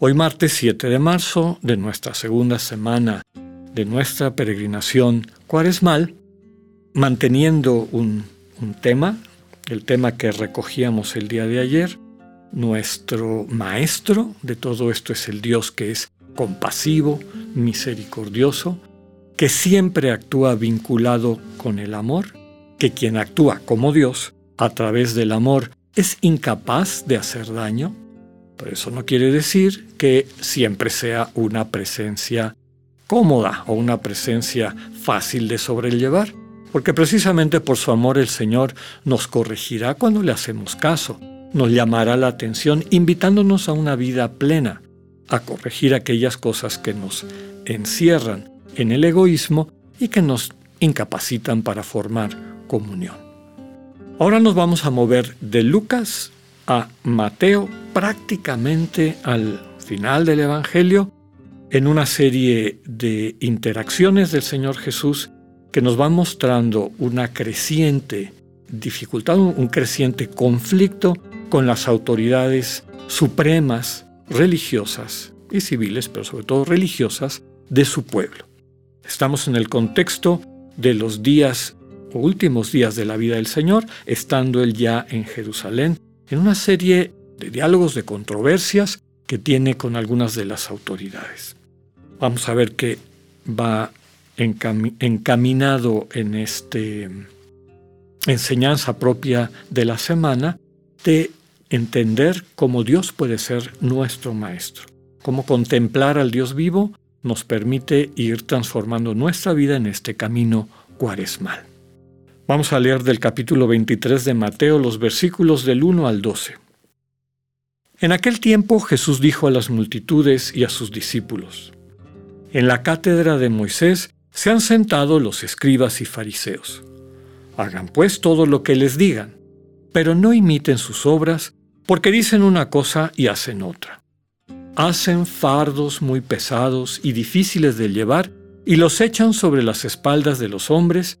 Hoy martes 7 de marzo de nuestra segunda semana de nuestra peregrinación cuaresmal, manteniendo un, un tema, el tema que recogíamos el día de ayer, nuestro maestro de todo esto es el Dios que es compasivo, misericordioso, que siempre actúa vinculado con el amor, que quien actúa como Dios a través del amor es incapaz de hacer daño, eso no quiere decir que siempre sea una presencia cómoda o una presencia fácil de sobrellevar, porque precisamente por su amor el Señor nos corregirá cuando le hacemos caso, nos llamará la atención invitándonos a una vida plena, a corregir aquellas cosas que nos encierran en el egoísmo y que nos incapacitan para formar comunión. Ahora nos vamos a mover de Lucas a Mateo prácticamente al final del Evangelio en una serie de interacciones del Señor Jesús que nos van mostrando una creciente dificultad, un creciente conflicto con las autoridades supremas, religiosas y civiles, pero sobre todo religiosas, de su pueblo. Estamos en el contexto de los días últimos días de la vida del Señor, estando él ya en Jerusalén, en una serie de diálogos, de controversias que tiene con algunas de las autoridades. Vamos a ver que va encaminado en este enseñanza propia de la semana de entender cómo Dios puede ser nuestro maestro, cómo contemplar al Dios vivo nos permite ir transformando nuestra vida en este camino cuaresmal. Vamos a leer del capítulo 23 de Mateo los versículos del 1 al 12. En aquel tiempo Jesús dijo a las multitudes y a sus discípulos, En la cátedra de Moisés se han sentado los escribas y fariseos. Hagan pues todo lo que les digan, pero no imiten sus obras, porque dicen una cosa y hacen otra. Hacen fardos muy pesados y difíciles de llevar y los echan sobre las espaldas de los hombres,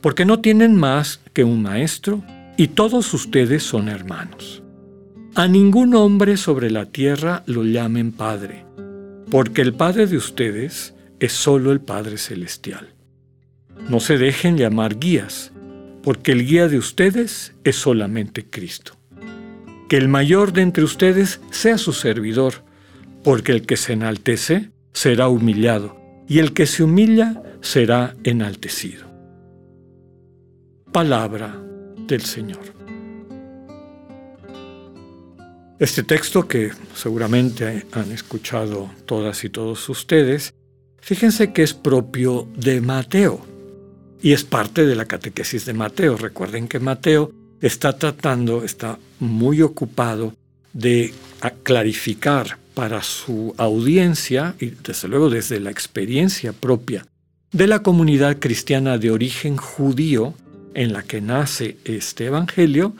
porque no tienen más que un maestro y todos ustedes son hermanos. A ningún hombre sobre la tierra lo llamen Padre, porque el Padre de ustedes es solo el Padre Celestial. No se dejen llamar guías, porque el guía de ustedes es solamente Cristo. Que el mayor de entre ustedes sea su servidor, porque el que se enaltece será humillado, y el que se humilla será enaltecido palabra del Señor. Este texto que seguramente han escuchado todas y todos ustedes, fíjense que es propio de Mateo y es parte de la catequesis de Mateo. Recuerden que Mateo está tratando, está muy ocupado de clarificar para su audiencia y desde luego desde la experiencia propia de la comunidad cristiana de origen judío, en la que nace este Evangelio,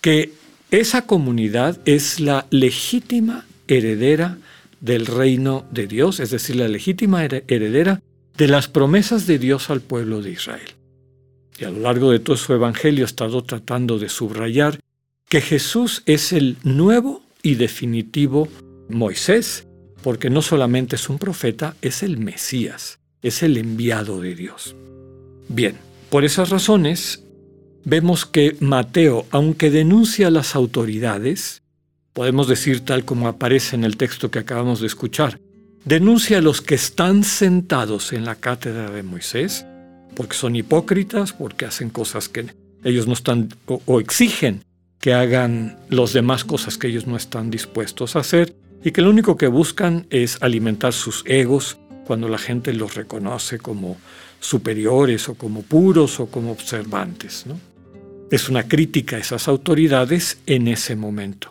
que esa comunidad es la legítima heredera del reino de Dios, es decir, la legítima heredera de las promesas de Dios al pueblo de Israel. Y a lo largo de todo su Evangelio ha estado tratando de subrayar que Jesús es el nuevo y definitivo Moisés, porque no solamente es un profeta, es el Mesías, es el enviado de Dios. Bien, por esas razones, vemos que Mateo, aunque denuncia a las autoridades, podemos decir tal como aparece en el texto que acabamos de escuchar, denuncia a los que están sentados en la cátedra de Moisés, porque son hipócritas, porque hacen cosas que ellos no están o, exigen que hagan los demás cosas que ellos no están dispuestos a hacer y que lo único que buscan es alimentar sus egos cuando la gente los reconoce como superiores o como puros o como observantes. Es una crítica a esas autoridades en ese momento.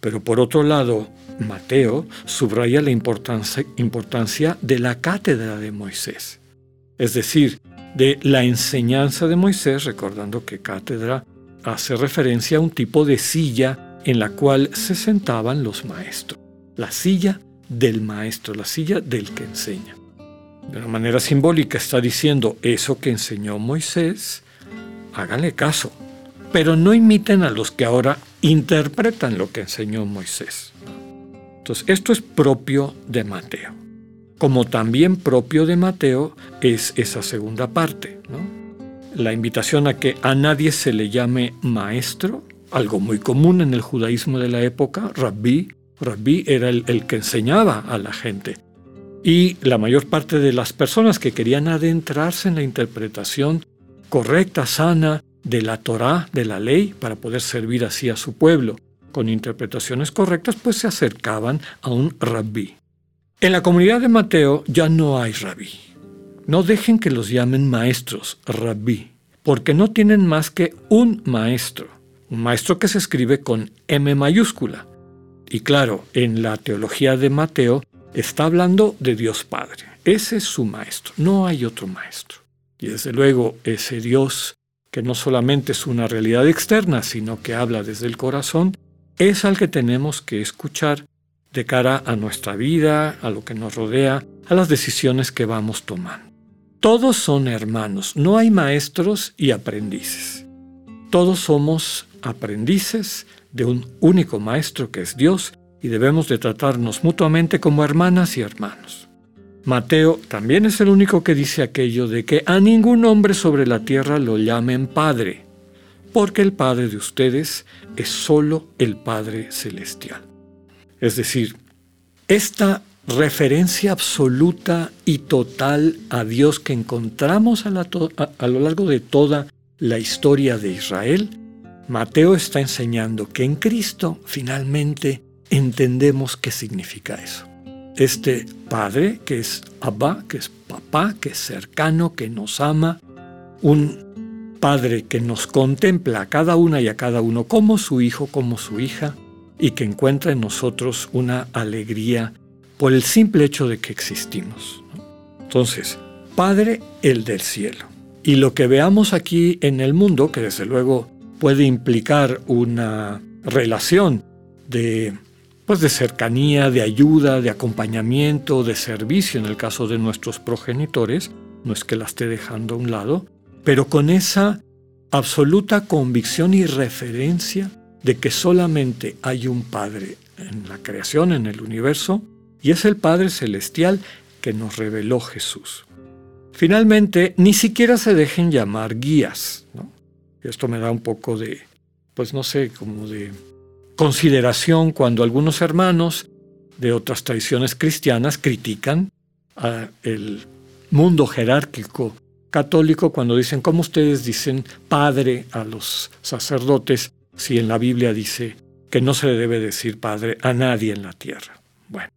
Pero por otro lado, Mateo subraya la importancia, importancia de la cátedra de Moisés, es decir, de la enseñanza de Moisés, recordando que cátedra hace referencia a un tipo de silla en la cual se sentaban los maestros, la silla del maestro, la silla del que enseña. De una manera simbólica está diciendo eso que enseñó Moisés, háganle caso, pero no imiten a los que ahora interpretan lo que enseñó Moisés. Entonces, esto es propio de Mateo. Como también propio de Mateo es esa segunda parte, la invitación a que a nadie se le llame maestro, algo muy común en el judaísmo de la época, rabí. Rabí era el que enseñaba a la gente. Y la mayor parte de las personas que querían adentrarse en la interpretación correcta, sana, de la Torá, de la ley, para poder servir así a su pueblo. Con interpretaciones correctas, pues se acercaban a un rabí. En la comunidad de Mateo ya no hay rabí. No dejen que los llamen maestros, rabí, porque no tienen más que un maestro, un maestro que se escribe con M mayúscula. Y claro, en la teología de Mateo está hablando de Dios Padre. Ese es su maestro, no hay otro maestro. Y desde luego ese Dios que no solamente es una realidad externa, sino que habla desde el corazón, es al que tenemos que escuchar de cara a nuestra vida, a lo que nos rodea, a las decisiones que vamos tomando. Todos son hermanos, no hay maestros y aprendices. Todos somos aprendices de un único maestro que es Dios y debemos de tratarnos mutuamente como hermanas y hermanos. Mateo también es el único que dice aquello de que a ningún hombre sobre la tierra lo llamen Padre, porque el Padre de ustedes es solo el Padre Celestial. Es decir, esta referencia absoluta y total a Dios que encontramos a, a, lo largo de toda la historia de Israel, Mateo está enseñando que en Cristo finalmente entendemos qué significa eso este Padre que es Abba, que es papá, que es cercano, que nos ama, un Padre que nos contempla a cada una y a cada uno como su hijo, como su hija, y que encuentra en nosotros una alegría por el simple hecho de que existimos. Entonces, Padre el del cielo. Y lo que veamos aquí en el mundo, que desde luego puede implicar una relación de pues de cercanía, de ayuda, de acompañamiento, de servicio en el caso de nuestros progenitores, no es que la esté dejando a un lado, pero con esa absoluta convicción y referencia de que solamente hay un Padre en la creación, en el universo, y es el Padre Celestial que nos reveló Jesús. Finalmente, ni siquiera se dejen llamar guías. Esto me da un poco de, pues no sé, como de consideración cuando algunos hermanos de otras tradiciones cristianas critican al mundo jerárquico católico cuando dicen, ¿cómo ustedes dicen padre a los sacerdotes si en la Biblia dice que no se le debe decir padre a nadie en la tierra? Bueno,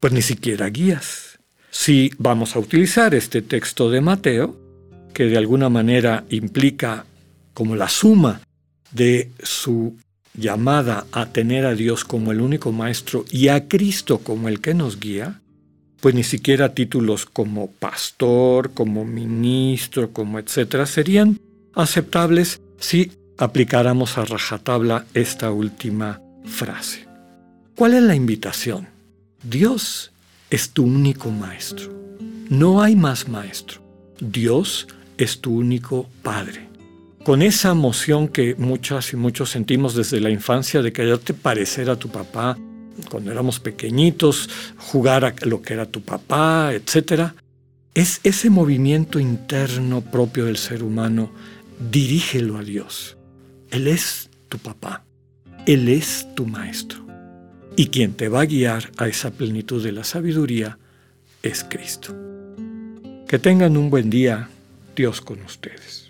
pues ni siquiera guías. Si vamos a utilizar este texto de Mateo, que de alguna manera implica como la suma de su llamada a tener a Dios como el único maestro y a Cristo como el que nos guía, pues ni siquiera títulos como pastor, como ministro, como etcétera, serían aceptables si aplicáramos a rajatabla esta última frase. ¿Cuál es la invitación? Dios es tu único maestro. No hay más maestro. Dios es tu único Padre con esa emoción que muchas y muchos sentimos desde la infancia de quererte parecer a tu papá, cuando éramos pequeñitos, jugar a lo que era tu papá, etc. Es ese movimiento interno propio del ser humano, dirígelo a Dios. Él es tu papá, Él es tu maestro. Y quien te va a guiar a esa plenitud de la sabiduría es Cristo. Que tengan un buen día, Dios con ustedes.